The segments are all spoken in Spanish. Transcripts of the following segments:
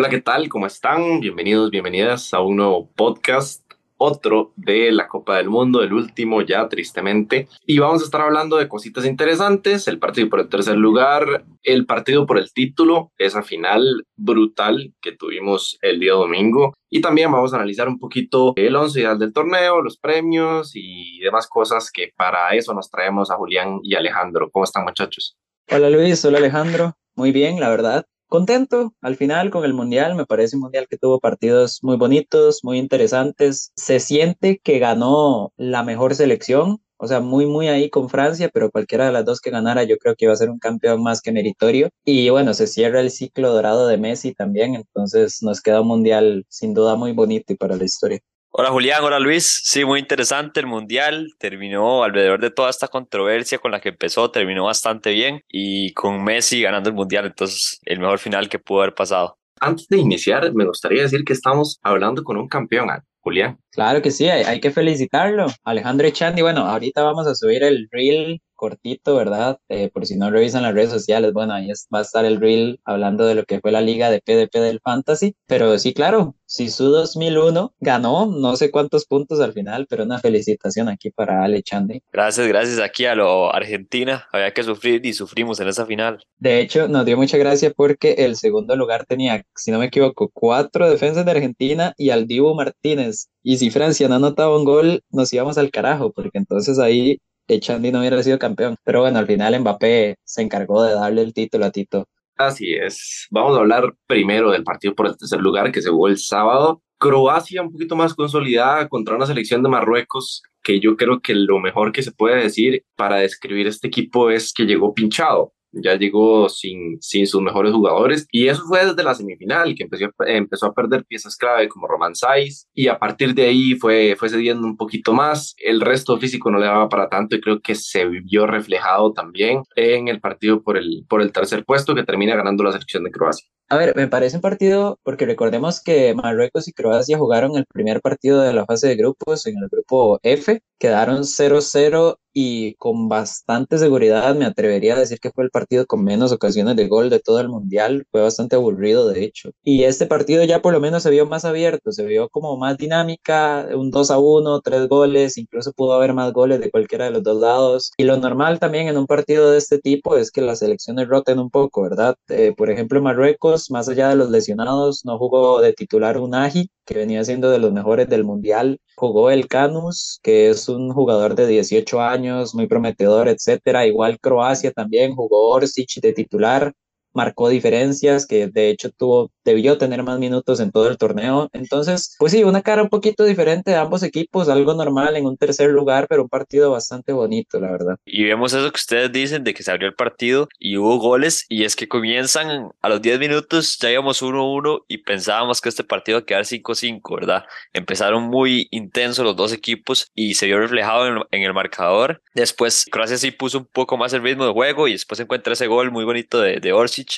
Hola, ¿qué tal? ¿Cómo están? Bienvenidos, bienvenidas a un nuevo podcast, otro de la Copa del Mundo, el último ya tristemente. Y vamos a estar hablando de cositas interesantes, el partido por el tercer lugar, el partido por el título, esa final brutal que tuvimos el día domingo. Y también vamos a analizar un poquito el once ideal del torneo, los premios y demás cosas que para eso nos traemos a Julián y Alejandro. ¿Cómo están muchachos? Hola Luis, hola Alejandro. Muy bien, la verdad contento al final con el Mundial. Me parece un Mundial que tuvo partidos muy bonitos, muy interesantes. Se siente que ganó la mejor selección. O sea, muy, muy ahí con Francia, pero cualquiera de las dos que ganara yo creo que iba a ser un campeón más que meritorio. Y bueno, se cierra el ciclo dorado de Messi también, entonces nos queda un mundial sin duda muy bonito y para la historia. Hola Julián, hola Luis. Sí, muy interesante el Mundial. Terminó alrededor de toda esta controversia con la que empezó, terminó bastante bien y con Messi ganando el Mundial, entonces el mejor final que pudo haber pasado. Antes de iniciar, me gustaría decir que estamos hablando con un campeón, ¿ah? Julián. Claro que sí, hay, hay que felicitarlo. Alejandro Echandi, bueno, ahorita vamos a subir el reel cortito, ¿verdad? Eh, por si no revisan las redes sociales, bueno, ahí va a estar el reel hablando de lo que fue la liga de PDP del Fantasy. Pero sí, claro, si su 2001 ganó, no sé cuántos puntos al final, pero una felicitación aquí para Ale Chande. Gracias, gracias aquí a lo Argentina. Había que sufrir y sufrimos en esa final. De hecho, nos dio mucha gracia porque el segundo lugar tenía, si no me equivoco, cuatro defensas de Argentina y al Dibu Martínez. Y si Francia no anotaba un gol, nos íbamos al carajo, porque entonces ahí Echandi no hubiera sido campeón. Pero bueno, al final Mbappé se encargó de darle el título a Tito. Así es. Vamos a hablar primero del partido por el tercer lugar que se jugó el sábado. Croacia un poquito más consolidada contra una selección de Marruecos que yo creo que lo mejor que se puede decir para describir este equipo es que llegó pinchado ya llegó sin, sin sus mejores jugadores y eso fue desde la semifinal que empezó, empezó a perder piezas clave como Roman Saiz y a partir de ahí fue, fue cediendo un poquito más, el resto físico no le daba para tanto y creo que se vio reflejado también en el partido por el, por el tercer puesto que termina ganando la selección de Croacia. A ver, me parece un partido, porque recordemos que Marruecos y Croacia jugaron el primer partido de la fase de grupos en el grupo F, quedaron 0-0 y con bastante seguridad me atrevería a decir que fue el partido con menos ocasiones de gol de todo el mundial, fue bastante aburrido de hecho. Y este partido ya por lo menos se vio más abierto, se vio como más dinámica, un 2 a 1, tres goles, incluso pudo haber más goles de cualquiera de los dos lados. Y lo normal también en un partido de este tipo es que las selecciones roten un poco, ¿verdad? Eh, por ejemplo, Marruecos, más allá de los lesionados, no jugó de titular Unagi, que venía siendo de los mejores del mundial, jugó el Canus, que es un jugador de 18 años, muy prometedor, etcétera. Igual Croacia también jugó Orsic de titular, marcó diferencias, que de hecho tuvo, debió tener más minutos en todo el torneo. Entonces, pues sí, una cara un poquito diferente de ambos equipos, algo normal en un tercer lugar, pero un partido bastante bonito, la verdad. Y vemos eso que ustedes dicen de que se abrió el partido y hubo goles, y es que comienzan a los 10 minutos, ya íbamos 1-1 y pensábamos que este partido iba a quedar 5-5, ¿verdad? Empezaron muy intensos los dos equipos y se vio reflejado en, en el marcador. Después, Croacia sí puso un poco más el ritmo de juego y después encuentra ese gol muy bonito de, de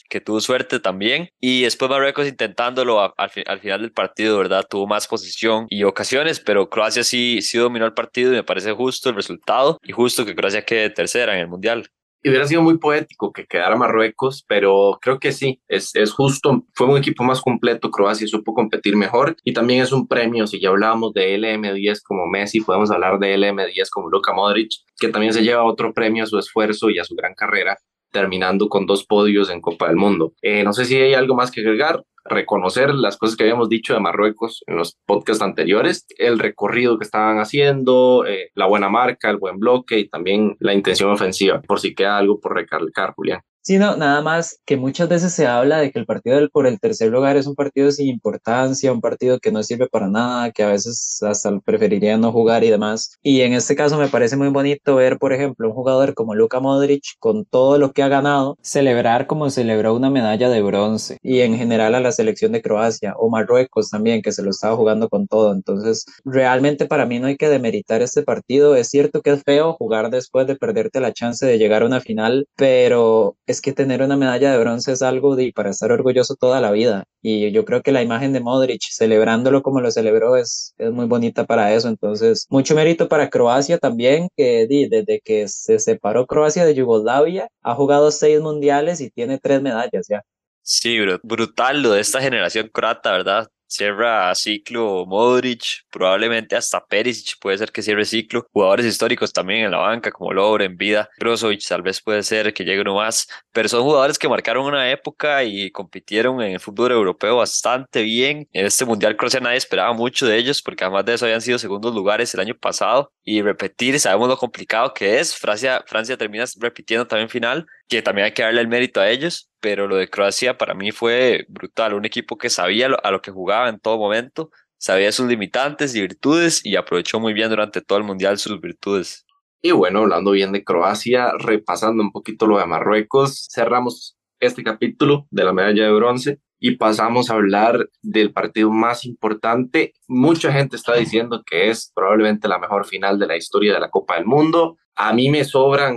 Que tuvo suerte también. Y después Marruecos intentándolo al, final del partido, ¿verdad? Tuvo más posición y ocasiones, pero Croacia sí, sí dominó el partido y me parece justo el resultado y justo que Croacia quede tercera en el Mundial. Y hubiera sido muy poético que quedara Marruecos, pero creo que sí, es justo. Fue un equipo más completo, Croacia supo competir mejor y también es un premio. Si ya hablábamos de LM10 como Messi, podemos hablar de LM10 como Luka Modric, que también se lleva otro premio a su esfuerzo y a su gran carrera terminando con dos podios en Copa del Mundo. Eh, no sé si hay algo más que agregar, reconocer las cosas que habíamos dicho de Marruecos en los podcasts anteriores, el recorrido que estaban haciendo, eh, la buena marca, el buen bloque y también la intención ofensiva, por si queda algo por recalcar, Julián. Sí, no, nada más que muchas veces se habla de que el partido por el tercer lugar es un partido sin importancia, un partido que no sirve para nada, que a veces hasta preferiría no jugar y demás. Y en este caso me parece muy bonito ver, por ejemplo, un jugador como Luka Modric con todo lo que ha ganado, celebrar como celebró una medalla de bronce. Y en general a la selección de Croacia o Marruecos también, que se lo estaba jugando con todo. Entonces, realmente para mí no hay que demeritar este partido. Es cierto que es feo jugar después de perderte la chance de llegar a una final, pero es que tener una medalla de bronce es algo de, para estar orgulloso toda la vida. Y yo creo que la imagen de Modric celebrándolo como lo celebró es, es muy bonita para eso. Entonces, mucho mérito para Croacia también, que desde que se separó Croacia de Yugoslavia, ha jugado seis mundiales y tiene tres medallas ya. Sí, brutal lo de esta generación croata, ¿verdad? Cierra ciclo Modric, probablemente hasta Perisic puede ser que cierre ciclo, jugadores históricos también en la banca como Loren, Vida, Brozovic tal vez puede ser que llegue uno más, pero son jugadores que marcaron una época y compitieron en el fútbol europeo bastante bien. En este Mundial Croacia nadie esperaba mucho de ellos porque además de eso habían sido segundos lugares el año pasado. Y repetir, sabemos lo complicado que es, Francia, Francia termina repitiendo también final, que también hay que darle el mérito a ellos, pero lo de Croacia para mí fue brutal, un equipo que sabía a lo que jugaba en todo momento, sabía sus limitantes y virtudes y aprovechó muy bien durante todo el Mundial sus virtudes. Y bueno, hablando bien de Croacia, repasando un poquito lo de Marruecos, cerramos este capítulo de la medalla de bronce y pasamos a hablar del partido más importante. Mucha gente está diciendo que es probablemente la mejor final de la historia de la Copa del Mundo. A mí me sobran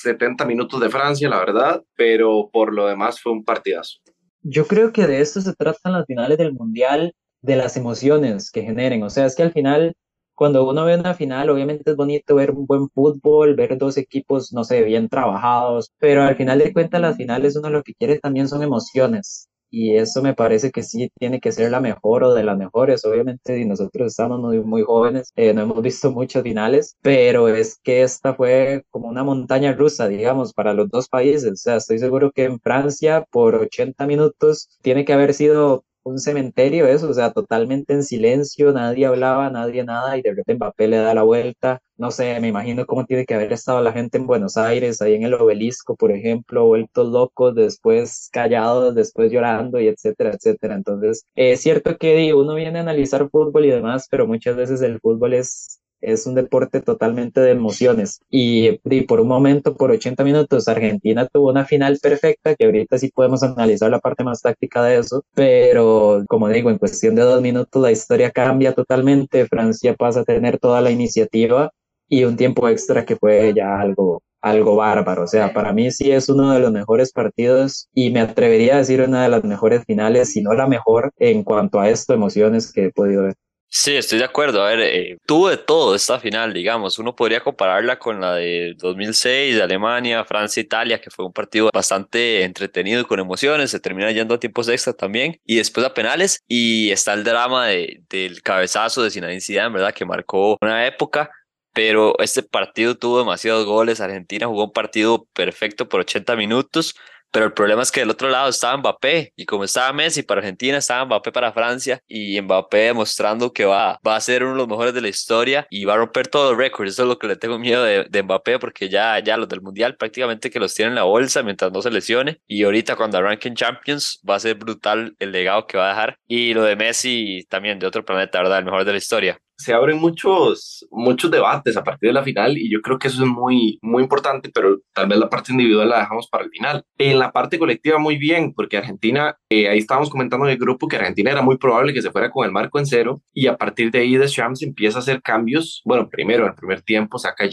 70 minutos de Francia, la verdad, pero por lo demás fue un partidazo. Yo creo que de esto se tratan las finales del Mundial, de las emociones que generen. O sea, es que al final, cuando uno ve una final, obviamente es bonito ver un buen fútbol, ver dos equipos, no sé, bien trabajados, pero al final de cuentas las finales uno lo que quiere también son emociones y eso me parece que sí tiene que ser la mejor o de las mejores. Obviamente, y nosotros estamos muy, muy jóvenes, eh, no hemos visto muchos finales, pero es que esta fue como una montaña rusa, digamos, para los dos países. O sea, estoy seguro que en Francia, por 80 minutos, tiene que haber sido un cementerio eso, o sea, totalmente en silencio, nadie hablaba, nadie nada, y de repente Mbappé le da la vuelta, no sé, me imagino cómo tiene que haber estado la gente en Buenos Aires, ahí en el obelisco, por ejemplo, vueltos locos, después callados, después llorando, y etcétera, etcétera. Entonces, es cierto que uno viene a analizar fútbol y demás, pero muchas veces el fútbol es es un deporte totalmente de emociones. Y, por un momento, por 80 minutos, Argentina tuvo una final perfecta, que ahorita sí podemos analizar la parte más táctica de eso, pero como digo, en cuestión de dos minutos la historia cambia totalmente, Francia pasa a tener toda la iniciativa y un tiempo extra que fue ya algo algo bárbaro. O sea, para mí sí es uno de los mejores partidos y me atrevería a decir una de las mejores finales, si no la mejor, en cuanto a esto, emociones que he podido ver. Sí, estoy de acuerdo. A ver, eh, tuvo de todo esta final, digamos. Uno podría compararla con la de 2006 de Alemania, Francia, Italia, que fue un partido bastante entretenido y con emociones. Se termina yendo a tiempos extra también y después a penales. Y está el drama de, del cabezazo de Zinedine Zidane, ¿verdad? Que marcó una época. Pero este partido tuvo demasiados goles. Argentina jugó un partido perfecto por 80 minutos pero el problema es que del otro lado estaba Mbappé y como estaba Messi para Argentina, estaba Mbappé para Francia y Mbappé demostrando que va, va a ser uno de los mejores de la historia y va a romper todos los récords. Eso es lo que le tengo miedo de, de, Mbappé porque ya, ya los del Mundial prácticamente que los tienen en la bolsa mientras no se lesione y ahorita cuando arranquen Champions va a ser brutal el legado que va a dejar y lo de Messi también de otro planeta, ¿verdad? El mejor de la historia se abren muchos, muchos debates a partir de la final y yo creo que eso es muy, muy importante, pero tal vez la parte individual la dejamos para el final. En la parte colectiva muy bien, porque Argentina, eh, ahí estábamos comentando en el grupo que Argentina era muy probable que se fuera con el marco en cero y a partir de ahí Deschamps empieza a hacer cambios. Bueno, primero, en el primer tiempo saca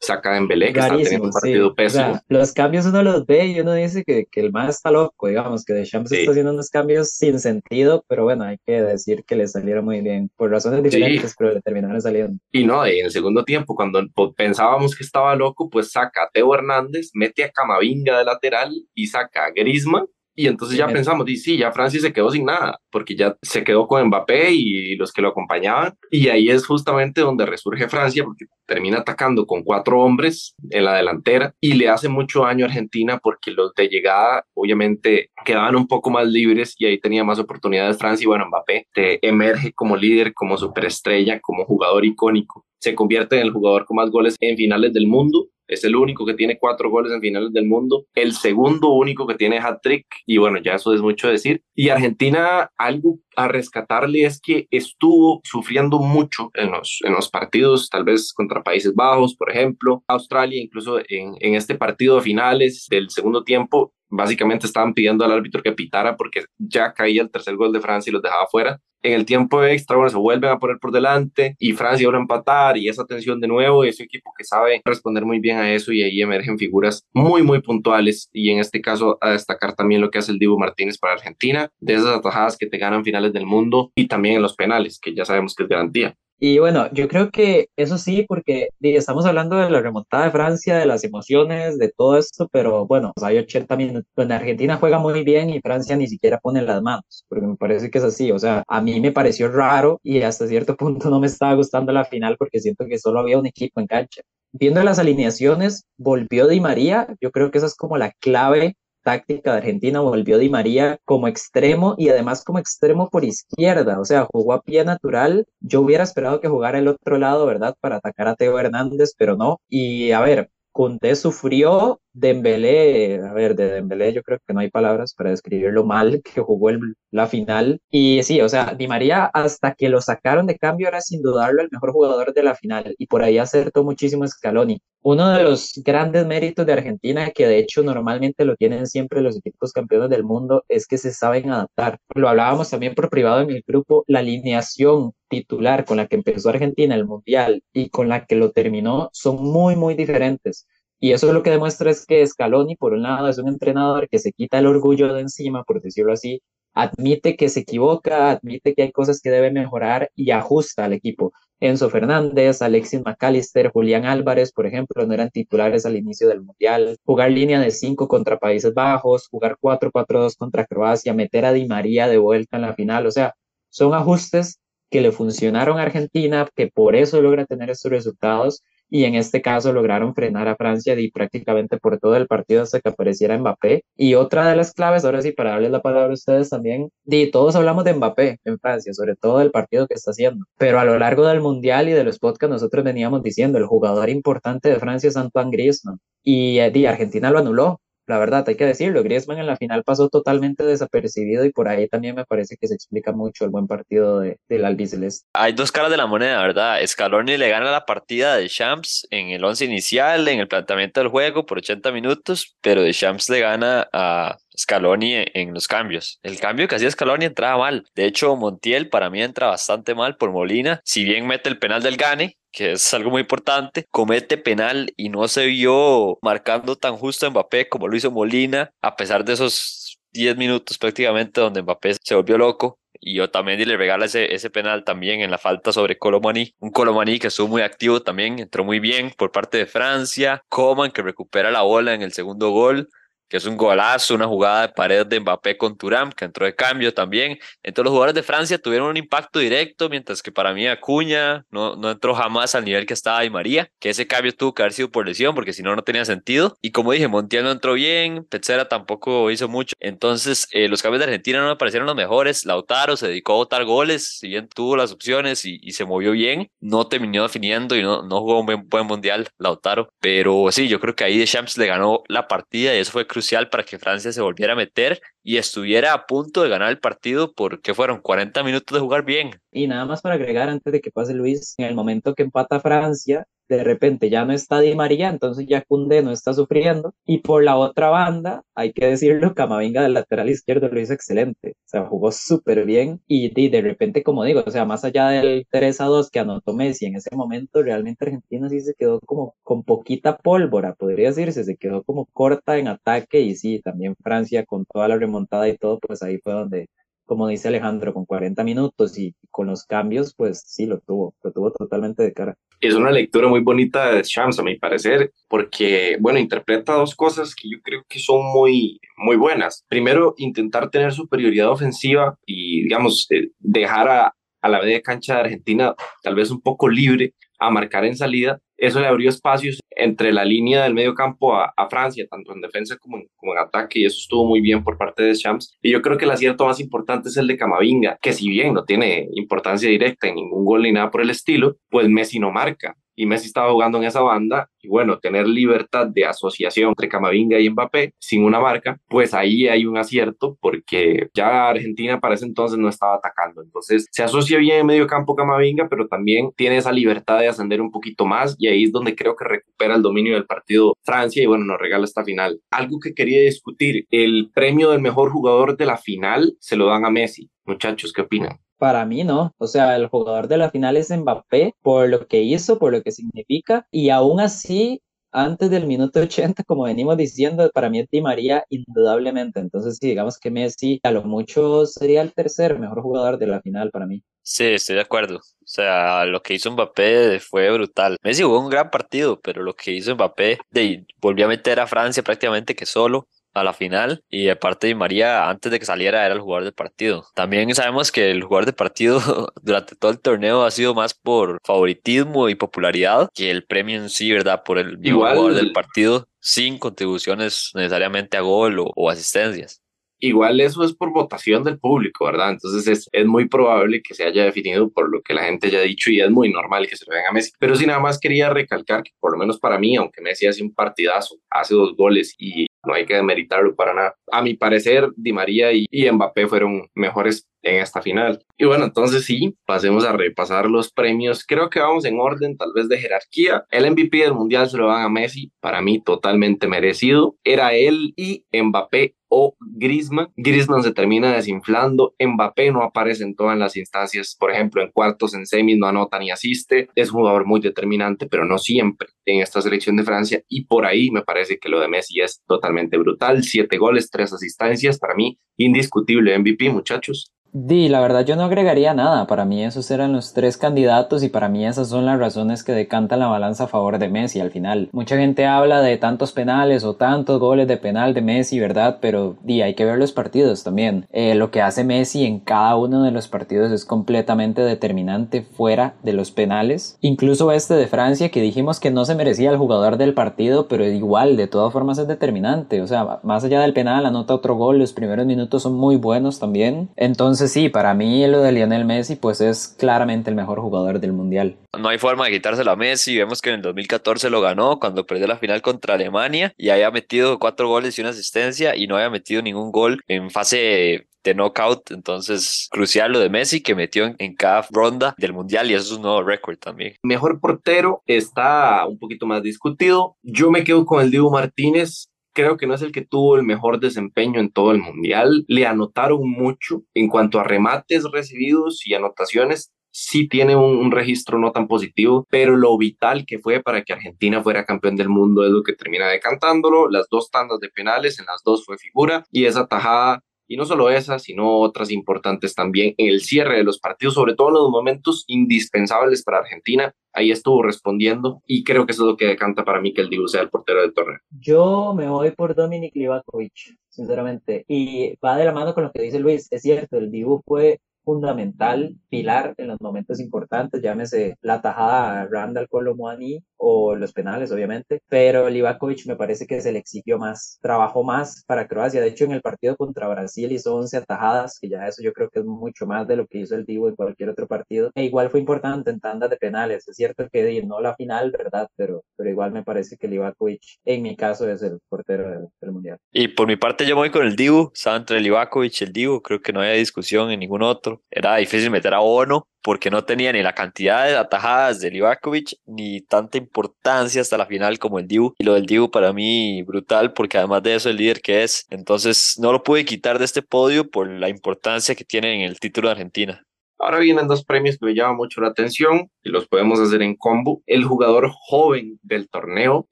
saca a Dembélé, que está teniendo un partido pésimo. los cambios uno los ve y uno dice que, que el más está loco, digamos, que Deschamps está haciendo unos cambios sin sentido, pero bueno, hay que decir que le salieron muy bien, por razones diferentes, pero le terminaron saliendo. Y no, en el segundo tiempo, cuando pensábamos que estaba loco, pues saca a Teo Hernández, mete a Camavinga de lateral y saca a Griezmann y entonces ya pensamos, y sí, ya Francia se quedó sin nada, porque ya se quedó con Mbappé y los que lo acompañaban. Y ahí es justamente donde resurge Francia, porque termina atacando con cuatro hombres en la delantera y le hace mucho daño a Argentina porque los de llegada obviamente quedaban un poco más libres y ahí tenía más oportunidades Francia. Y bueno, Mbappé te emerge como líder, como superestrella, como jugador icónico. Se convierte en el jugador con más goles en finales del mundo es el único que tiene cuatro goles en finales del mundo, el segundo único que tiene hat-trick, y bueno, ya eso es mucho decir. Y Argentina, algo a rescatarle es que estuvo sufriendo mucho en los, en los partidos, tal vez contra Países Bajos, por ejemplo, Australia, incluso en, en este partido de finales del segundo tiempo, básicamente estaban pidiendo al árbitro que pitara porque ya caía el tercer gol de Francia y los dejaba fuera. En el tiempo extra, bueno, se vuelven a poner por delante y Francia ahora a empatar y esa tensión de nuevo. Y es un equipo que sabe responder muy bien a eso y ahí emergen figuras muy, muy puntuales. Y en este caso, a destacar también lo que hace el Dibu Martínez para Argentina, de esas atajadas que te ganan finales del mundo y también en los penales, que ya sabemos que es garantía. Y bueno, yo creo que eso sí, porque estamos hablando de la remontada de Francia, de las emociones, de todo esto, pero bueno, hay 80 minutos donde Argentina juega muy bien y Francia ni siquiera pone las manos, porque me parece que es así. O sea, a mí me pareció raro y hasta cierto punto no me estaba gustando la final porque siento que solo había un equipo en cancha. Viendo las alineaciones, volvió Di María, yo creo que esa es como la clave táctica de Argentina volvió Di María como extremo y además como extremo por izquierda, o sea, jugó a pie natural. Yo hubiera esperado que jugara el otro lado, ¿verdad? Para atacar a Teo Hernández, pero no. Y a ver, Conté sufrió, Dembélé, a ver, de Dembélé yo creo que no hay palabras para describir lo mal que jugó el, la final. Y sí, o sea, Di María hasta que lo sacaron de cambio era sin dudarlo el mejor jugador de la final y por ahí acertó muchísimo Scaloni. Uno de los grandes méritos de Argentina, que de hecho normalmente lo tienen siempre los equipos campeones del mundo, es que se saben adaptar. Lo hablábamos también por privado en el grupo, la alineación titular con la que empezó Argentina el Mundial y con la que lo terminó son muy, muy diferentes. Y eso lo que demuestra es que Scaloni, por un lado, es un entrenador que se quita el orgullo de encima, por decirlo así, admite que se equivoca, admite que hay cosas que debe mejorar y ajusta al equipo. Enzo Fernández, Alexis McAllister, Julián Álvarez, por ejemplo, no eran titulares al inicio del Mundial. Jugar línea de 5 contra Países Bajos, jugar 4-4-2 contra Croacia, meter a Di María de vuelta en la final. O sea, son ajustes que le funcionaron a Argentina, que por eso logra tener estos resultados y en este caso lograron frenar a Francia y prácticamente por todo el partido hasta que apareciera Mbappé. Y otra de las claves, ahora sí, para darles la palabra a ustedes también, y todos hablamos de Mbappé en Francia, sobre todo del partido que está haciendo, pero a lo largo del Mundial y de los podcasts nosotros veníamos diciendo, el jugador importante de Francia es Antoine Griezmann y, y Argentina lo anuló la verdad, hay que decirlo, Griezmann en la final pasó totalmente desapercibido y por ahí también me parece que se explica mucho el buen partido de, del albiceleste. Hay dos caras de la moneda, ¿verdad? Scaloni le gana la partida de Champs en el once inicial, en el planteamiento del juego por 80 minutos, pero de Champs le gana a Scaloni en los cambios. El cambio que hacía Scaloni entraba mal. De hecho, Montiel para mí entra bastante mal por Molina. Si bien mete el penal del Gane, que es algo muy importante, comete penal y no se vio marcando tan justo a Mbappé como lo hizo Molina, a pesar de esos 10 minutos prácticamente donde Mbappé se volvió loco. Y también le regala ese, ese penal también en la falta sobre Colomani. Un Colomani que estuvo muy activo también, entró muy bien por parte de Francia. Coman que recupera la bola en el segundo gol que es un golazo, una jugada de pared de Mbappé con Turam, que entró de cambio también. Entonces los jugadores de Francia tuvieron un impacto directo, mientras que para mí Acuña no, no entró jamás al nivel que estaba Di María, que ese cambio tuvo que haber sido por lesión, porque si no, no tenía sentido. Y como dije, Montiel no entró bien, Petzera tampoco hizo mucho. Entonces eh, los cambios de Argentina no me parecieron los mejores. Lautaro se dedicó a botar goles, si bien tuvo las opciones y, y se movió bien, no terminó definiendo y no, no jugó un buen, buen mundial Lautaro. Pero sí, yo creo que ahí de Champs le ganó la partida y eso fue crucial para que Francia se volviera a meter y estuviera a punto de ganar el partido porque fueron 40 minutos de jugar bien. Y nada más para agregar antes de que pase Luis, en el momento que empata Francia, de repente ya no está Di María, entonces ya Cundé no está sufriendo. Y por la otra banda, hay que decirlo, Camavinga del lateral izquierdo lo hizo excelente. O sea, jugó súper bien y, de repente, como digo, o sea, más allá del 3 a 2 que anotó Messi en ese momento, realmente Argentina sí se quedó como con poquita pólvora, podría decirse, se quedó como corta en ataque y sí, también Francia con toda la remontada y todo, pues ahí fue donde como dice Alejandro, con 40 minutos y con los cambios, pues sí, lo tuvo, lo tuvo totalmente de cara. Es una lectura muy bonita de Shams, a mi parecer, porque, bueno, interpreta dos cosas que yo creo que son muy, muy buenas. Primero, intentar tener superioridad ofensiva y, digamos, eh, dejar a, a la media cancha de Argentina tal vez un poco libre a marcar en salida eso le abrió espacios entre la línea del medio campo a, Francia, tanto en defensa como en, como en, ataque, y eso estuvo muy bien por parte de Champs. Y yo creo que el acierto más importante es el de Camavinga, que si bien no tiene importancia directa en ningún gol ni nada por el estilo, pues Messi no marca y Messi estaba jugando en esa banda y bueno, tener libertad de asociación entre Camavinga y Mbappé sin una marca, pues ahí hay un acierto porque ya Argentina para ese entonces no estaba atacando. Entonces se asocia bien en medio campo Camavinga, pero también tiene esa libertad de ascender un poquito más y ahí es donde creo que recupera el dominio del partido Francia y bueno, nos regala esta final. Algo que quería discutir, el premio del mejor jugador de la final se lo dan a Messi. Muchachos, ¿qué opinan? Para mí no, o sea, el jugador de la final es Mbappé por lo que hizo, por lo que significa, y aún así antes del minuto 80, como venimos diciendo, para mí es Di María indudablemente. Entonces, si digamos que Messi a lo mucho sería el tercer mejor jugador de la final para mí. Sí, estoy de acuerdo. O sea, lo que hizo Mbappé fue brutal. Messi jugó un gran partido, pero lo que hizo Mbappé, de, volvió a meter a Francia prácticamente que solo a la final y de parte de María antes de que saliera era el jugador del partido. También sabemos que el jugador del partido durante todo el torneo ha sido más por favoritismo y popularidad que el premio en sí, ¿verdad? Por el jugador del partido sin contribuciones necesariamente a gol o asistencias. Igual eso es por votación del público, ¿verdad? Entonces es, es, muy probable que se haya definido por lo que la gente ya ha dicho y es muy normal que se lo den a Messi. Pero sí nada más quería recalcar que por lo menos para mí, aunque Messi hace un partidazo, hace dos goles y no hay que demeritarlo para nada. A mi parecer, Di María y, y Mbappé fueron mejores en esta final. Y bueno, entonces sí, pasemos a repasar los premios. Creo que vamos en orden tal vez de jerarquía. El MVP del Mundial se lo van a Messi, para mí totalmente merecido. Era él y Mbappé o Griezmann. Griezmann se termina desinflando, Mbappé no aparece en todas las instancias, por ejemplo, en cuartos, en semis, no anota ni asiste. Es un jugador muy determinante, pero no siempre en esta selección de Francia y por ahí me parece que lo de Messi es totalmente brutal. Siete goles, tres asistencias, para mí indiscutible MVP, muchachos. Di, la verdad yo no agregaría nada, para mí esos eran los tres candidatos y para mí esas son las razones que decantan la balanza a favor de Messi al final. Mucha gente habla de tantos penales o tantos goles de penal de Messi, ¿verdad? Pero di, hay que ver los partidos también. Eh, lo que hace Messi en cada uno de los partidos es completamente determinante fuera de los penales. Incluso este de Francia que dijimos que no se merecía el jugador del partido, pero igual, de todas formas es determinante. O sea, más allá del penal anota otro gol, los primeros minutos son muy buenos también. Entonces, entonces sí, para mí lo de Lionel Messi pues es claramente el mejor jugador del mundial. No hay forma de quitárselo a Messi, vemos que en el 2014 lo ganó cuando perdió la final contra Alemania y había metido cuatro goles y una asistencia y no había metido ningún gol en fase de knockout, entonces crucial lo de Messi que metió en, cada ronda del mundial y eso es un nuevo récord también. Mejor portero está un poquito más discutido. Yo me quedo con el Diego Martínez creo que no es el que tuvo el mejor desempeño en todo el mundial. Le anotaron mucho en cuanto a remates recibidos y anotaciones. Sí tiene un, registro no tan positivo, pero lo vital que fue para que Argentina fuera campeón del mundo es lo que termina decantándolo. Las dos tandas de penales, en las dos fue figura y esa tajada y no solo esas, sino otras importantes también en el cierre de los partidos, sobre todo en los momentos indispensables para Argentina. Ahí estuvo respondiendo y creo que eso es lo que decanta para mí que el Dibu sea el portero del torneo. Yo me voy por Dominic Livakovic, sinceramente. Y va de la mano con lo que dice Luis. Es cierto, el Dibu fue fundamental, pilar en los momentos importantes, llámese la tajada Randall Colomwani o los penales, obviamente, pero Livakovic me parece que se le exigió más, trabajó más para Croacia. De hecho, en el partido contra Brasil hizo 11 atajadas, que ya eso yo creo que es mucho más de lo que hizo el Divo en cualquier otro partido. E igual fue importante en tandas de penales. Es cierto que no la final, ¿verdad? Pero, pero igual me parece que Livakovic, en mi caso, es el portero del, Mundial. Y por mi parte, yo voy con el Divo. Estaba entre Livakovic y el Divo. Creo que no había discusión en ningún otro era difícil meter a Ono porque no tenía ni la cantidad de atajadas de Livakovic ni tanta importancia hasta la final como el Dibu. Y lo del Dibu para mí brutal porque además de eso el líder que es. Entonces no lo pude quitar de este podio por la importancia que tiene en el título de Argentina. Ahora vienen dos premios que me llaman mucho la atención los podemos hacer en combo. El jugador joven del torneo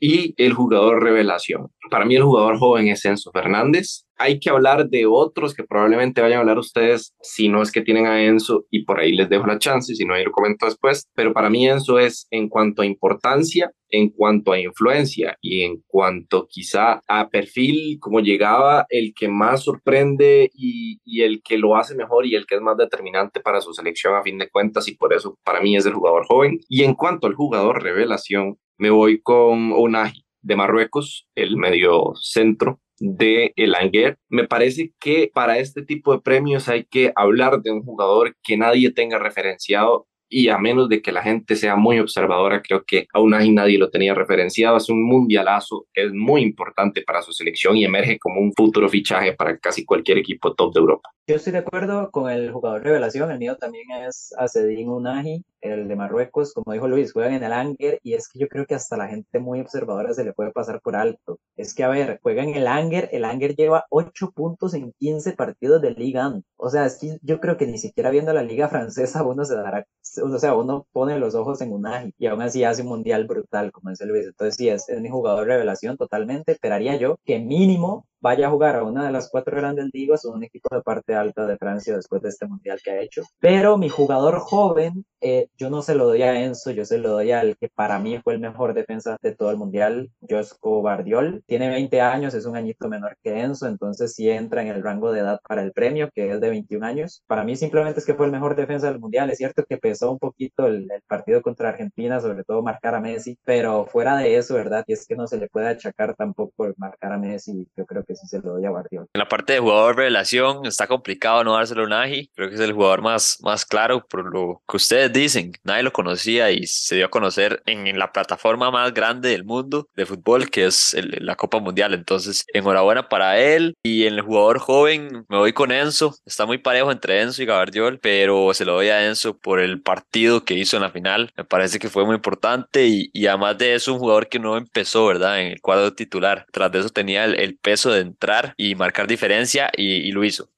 y el jugador revelación. Para mí el jugador joven es Enzo Fernández hay que hablar de otros que probablemente vayan a hablar ustedes, si no es que tienen a Enzo, y por ahí les dejo la chance, si no, ahí lo comento después. Pero para mí Enzo es en cuanto a importancia, en cuanto a influencia y en cuanto quizá a perfil, como llegaba, el que más sorprende y, y el que lo hace mejor y el que es más determinante para su selección a fin de cuentas, y por eso para mí es el jugador joven. Y en cuanto al jugador revelación, me voy con Unagi de Marruecos, el medio centro de el Anguer. Me parece que para este tipo de premios hay que hablar de un jugador que nadie tenga referenciado y a menos de que la gente sea muy observadora, creo que aún ahí nadie lo tenía referenciado. Es un mundialazo, es muy importante para su selección y emerge como un futuro fichaje para casi cualquier equipo top de Europa. Yo estoy de acuerdo con el jugador revelación, el mío también es Acedín Unagi. el de Marruecos, como dijo Luis, juegan en el Anger y es que yo creo que hasta la gente muy observadora se le puede pasar por alto. Es que, a ver, juegan en el Anger, el Anger lleva 8 puntos en 15 partidos de Liga. O sea, es que yo creo que ni siquiera viendo la Liga Francesa uno se dará, o sea, uno pone los ojos en un ágil y aún así hace un mundial brutal, como dice Luis. Entonces, sí, es, es mi jugador revelación totalmente. Esperaría yo que mínimo vaya a jugar a una de las cuatro grandes ligas o un equipo de parte alta de Francia después de este mundial que ha hecho. Pero mi jugador joven, eh, yo no se lo doy a Enzo, yo se lo doy al que para mí fue el mejor defensa de todo el mundial, Josco Bardiol. Tiene 20 años, es un añito menor que Enzo, entonces sí entra en el rango de edad para el premio, que es de 21 años. Para mí simplemente es que fue el mejor defensa del mundial. Es cierto que pesó un poquito el, el partido contra Argentina, sobre todo marcar a Messi, pero fuera de eso, ¿verdad? Y es que no se le puede achacar tampoco el marcar a Messi, yo creo que sí se lo doy a Bardiol. En la parte de jugador revelación está complicado no dárselo a Nagy, creo que es el jugador más, más claro por lo que ustedes dicen, nadie lo conocía y se dio a conocer en, la plataforma más grande del mundo de fútbol que es la Copa Mundial, entonces enhorabuena para él. Y en el jugador joven me voy con Enzo, está muy parejo entre Enzo y Gabardiol, pero se lo doy a Enzo por el partido que hizo en la final, me parece que fue muy importante y, y además de eso un jugador que no empezó, ¿verdad? En el cuadro titular, tras de eso tenía el peso de entrar y marcar diferencia y, lo hizo.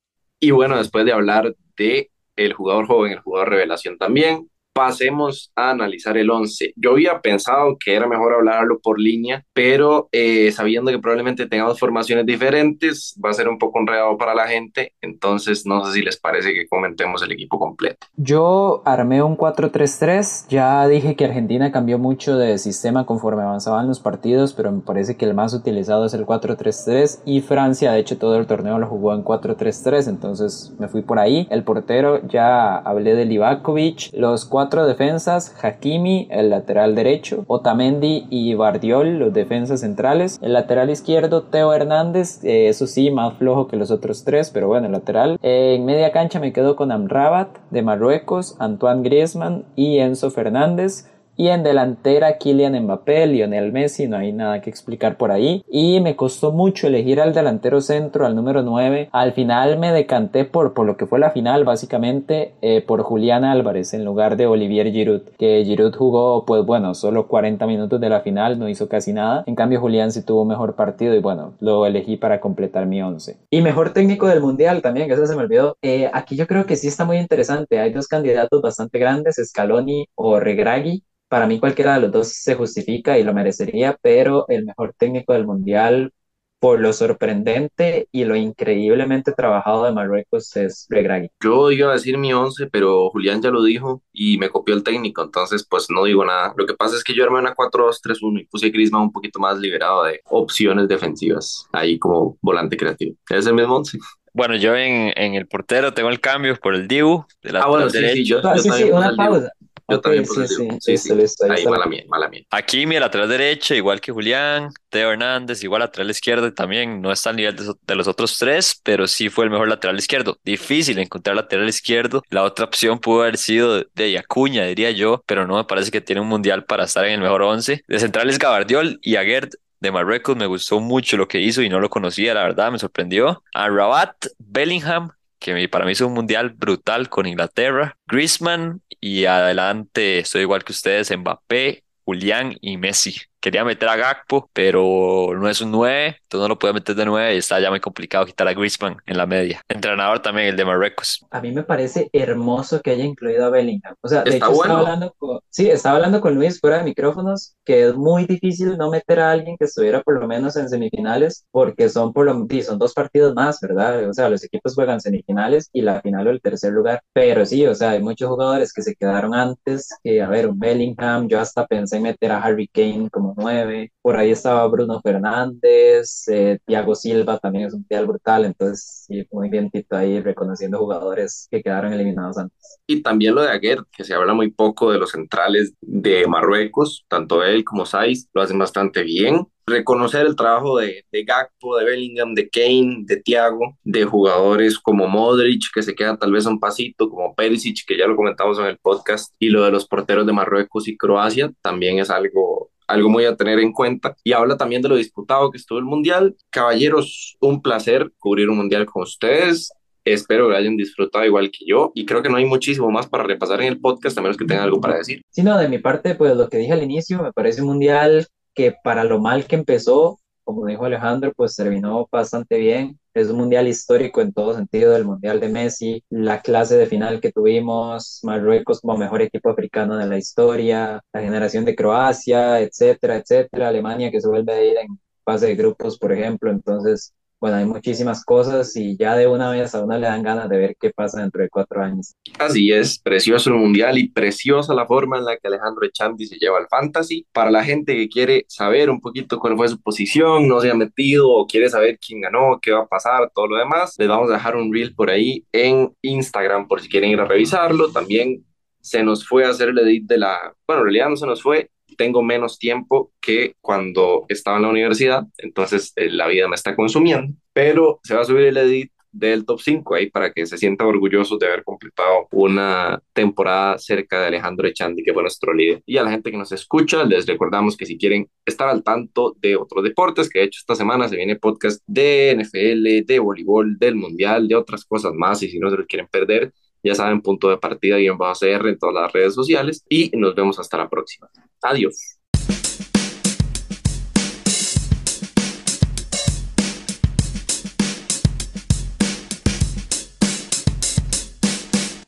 Y bueno, después de hablar de el jugador joven, el jugador revelación también, pasemos a analizar el 11. Yo había pensado que era mejor hablarlo por línea, pero eh, sabiendo que probablemente tengamos formaciones diferentes, va a ser un poco enredado para la gente, entonces no sé si les parece que comentemos el equipo completo. Yo armé un 4-3-3, ya dije que Argentina cambió mucho de sistema conforme avanzaban los partidos, pero me parece que el más utilizado es el 4-3-3 y Francia, de hecho, todo el torneo lo jugó en 4-3-3, entonces me fui por ahí. El portero, ya hablé de Livakovic, los cuatro cuatro defensas, Hakimi, el lateral derecho, Otamendi y Bardiol, los defensas centrales. El lateral izquierdo, Teo Hernández, eh, eso sí, más flojo que los otros tres, pero bueno, el lateral. Eh, en media cancha me quedo con Amrabat de Marruecos, Antoine Griezmann y Enzo Fernández. Y en delantera, Kylian Mbappé, Lionel Messi, no hay nada que explicar por ahí. Y me costó mucho elegir al delantero centro, al número 9. Al final me decanté por, por lo que fue la final, básicamente, eh, por Julián Álvarez en lugar de Olivier Giroud. Que Giroud jugó, pues bueno, solo 40 minutos de la final, no hizo casi nada. En cambio, Julián sí tuvo mejor partido y bueno, lo elegí para completar mi 11. Y mejor técnico del mundial también, que eso se me olvidó. Eh, aquí yo creo que sí está muy interesante. Hay dos candidatos bastante grandes, Scaloni o Regragui para mí cualquiera de los dos se justifica y lo merecería, pero el mejor técnico del mundial por lo sorprendente y lo increíblemente trabajado de Marruecos es Regragui. Yo iba a decir mi 11, pero Julián ya lo dijo y me copió el técnico, entonces pues no digo nada. Lo que pasa es que yo armé una 4-2-3-1 y puse a Griezmann un poquito más liberado de opciones defensivas, ahí como volante creativo. Es el mismo 11. Bueno, yo en, en, el portero tengo el cambio por el Dibu. De la ah, bueno, sí, sí, yo, ah, sí, sí, una pausa. Yo también sí, sí, sí, sí, Ahí, mala mía, mala mía. Aquí mi lateral derecho, igual que Julián, Teo Hernández, igual lateral izquierdo, también no está al nivel de, los otros tres, pero sí fue el mejor lateral izquierdo. Difícil encontrar lateral izquierdo. La otra opción pudo haber sido de Yacuña, diría yo, pero no me parece que tiene un mundial para estar en el mejor once. De centrales Gabardiol y Aguerd de Marruecos me gustó mucho lo que hizo y no lo conocía, la verdad, me sorprendió. A Rabat, Bellingham, que para mí es un mundial brutal con Inglaterra. Griezmann y adelante estoy igual que ustedes, Mbappé, Julián y Messi quería meter a Gakpo, pero no es un 9, entonces no lo puede meter de 9 y está ya muy complicado quitar a Griezmann en la media. Entrenador también, el de Marruecos. A mí me parece hermoso que haya incluido a Bellingham. O sea, de hecho, estaba hablando con, sí, estaba hablando con Luis fuera de micrófonos que es muy difícil no meter a alguien que estuviera por lo menos en semifinales, porque son por lo son dos partidos más, ¿verdad? O sea, los equipos juegan semifinales y la final o el tercer lugar. Pero sí, o sea, hay muchos jugadores que se quedaron antes, que a ver, un Bellingham, yo hasta pensé en meter a Harry Kane como 9, por ahí estaba Bruno Fernández, eh, Thiago Silva también es un tío brutal, entonces sí, muy bien Tito ahí reconociendo jugadores que quedaron eliminados antes. Y también lo de Aguer, que se habla muy poco de los centrales de Marruecos, tanto él como Saiz lo hacen bastante bien reconocer el trabajo de, de Gakpo, de Bellingham, de Kane, de Thiago, de jugadores como Modric, que se quedan tal vez un pasito, como Perisic, que ya lo comentamos en el podcast, y lo de los porteros de Marruecos y Croacia, también es algo algo muy a tener en cuenta. Y habla también de lo disputado que estuvo el Mundial. Caballeros, un placer cubrir un Mundial con ustedes. Espero que hayan disfrutado igual que yo y creo que no hay muchísimo más para repasar en el podcast a menos que tengan algo para decir. Sí, no, de mi parte, pues lo que dije al inicio, me parece un mundial que para lo mal que empezó, como dijo Alejandro, pues terminó bastante bien. Es un mundial histórico en todo sentido, el mundial de Messi, la clase de final que tuvimos, Marruecos como mejor equipo africano de la historia, la generación de Croacia, etcétera, etcétera, Alemania que se vuelve a ir en fase de grupos, por ejemplo. Entonces, bueno, hay muchísimas cosas y ya de una vez a uno le dan ganas de ver qué pasa dentro de cuatro años. Así es, precioso el mundial y preciosa la forma en la que Alejandro Echandi se lleva al fantasy. Para la gente que quiere saber un poquito cuál fue su posición, no se ha metido o quiere saber quién ganó, qué va a pasar, todo lo demás, les vamos a dejar un reel por ahí en Instagram por si quieren ir a revisarlo. También se nos fue a hacer el edit de la, bueno, en realidad no se nos fue, tengo menos tiempo que cuando estaba en la universidad, entonces eh, la vida me está consumiendo, pero se va a subir el edit del top 5 ahí para que se sienta orgulloso de haber completado una temporada cerca de Alejandro Echandi, que fue nuestro líder. Y a la gente que nos escucha, les recordamos que si quieren estar al tanto de otros deportes, que de hecho esta semana se viene podcast de NFL, de voleibol, del mundial, de otras cosas más, y si no se los quieren perder, ya saben, punto de partida y en CR en todas las redes sociales y nos vemos hasta la próxima. Adiós.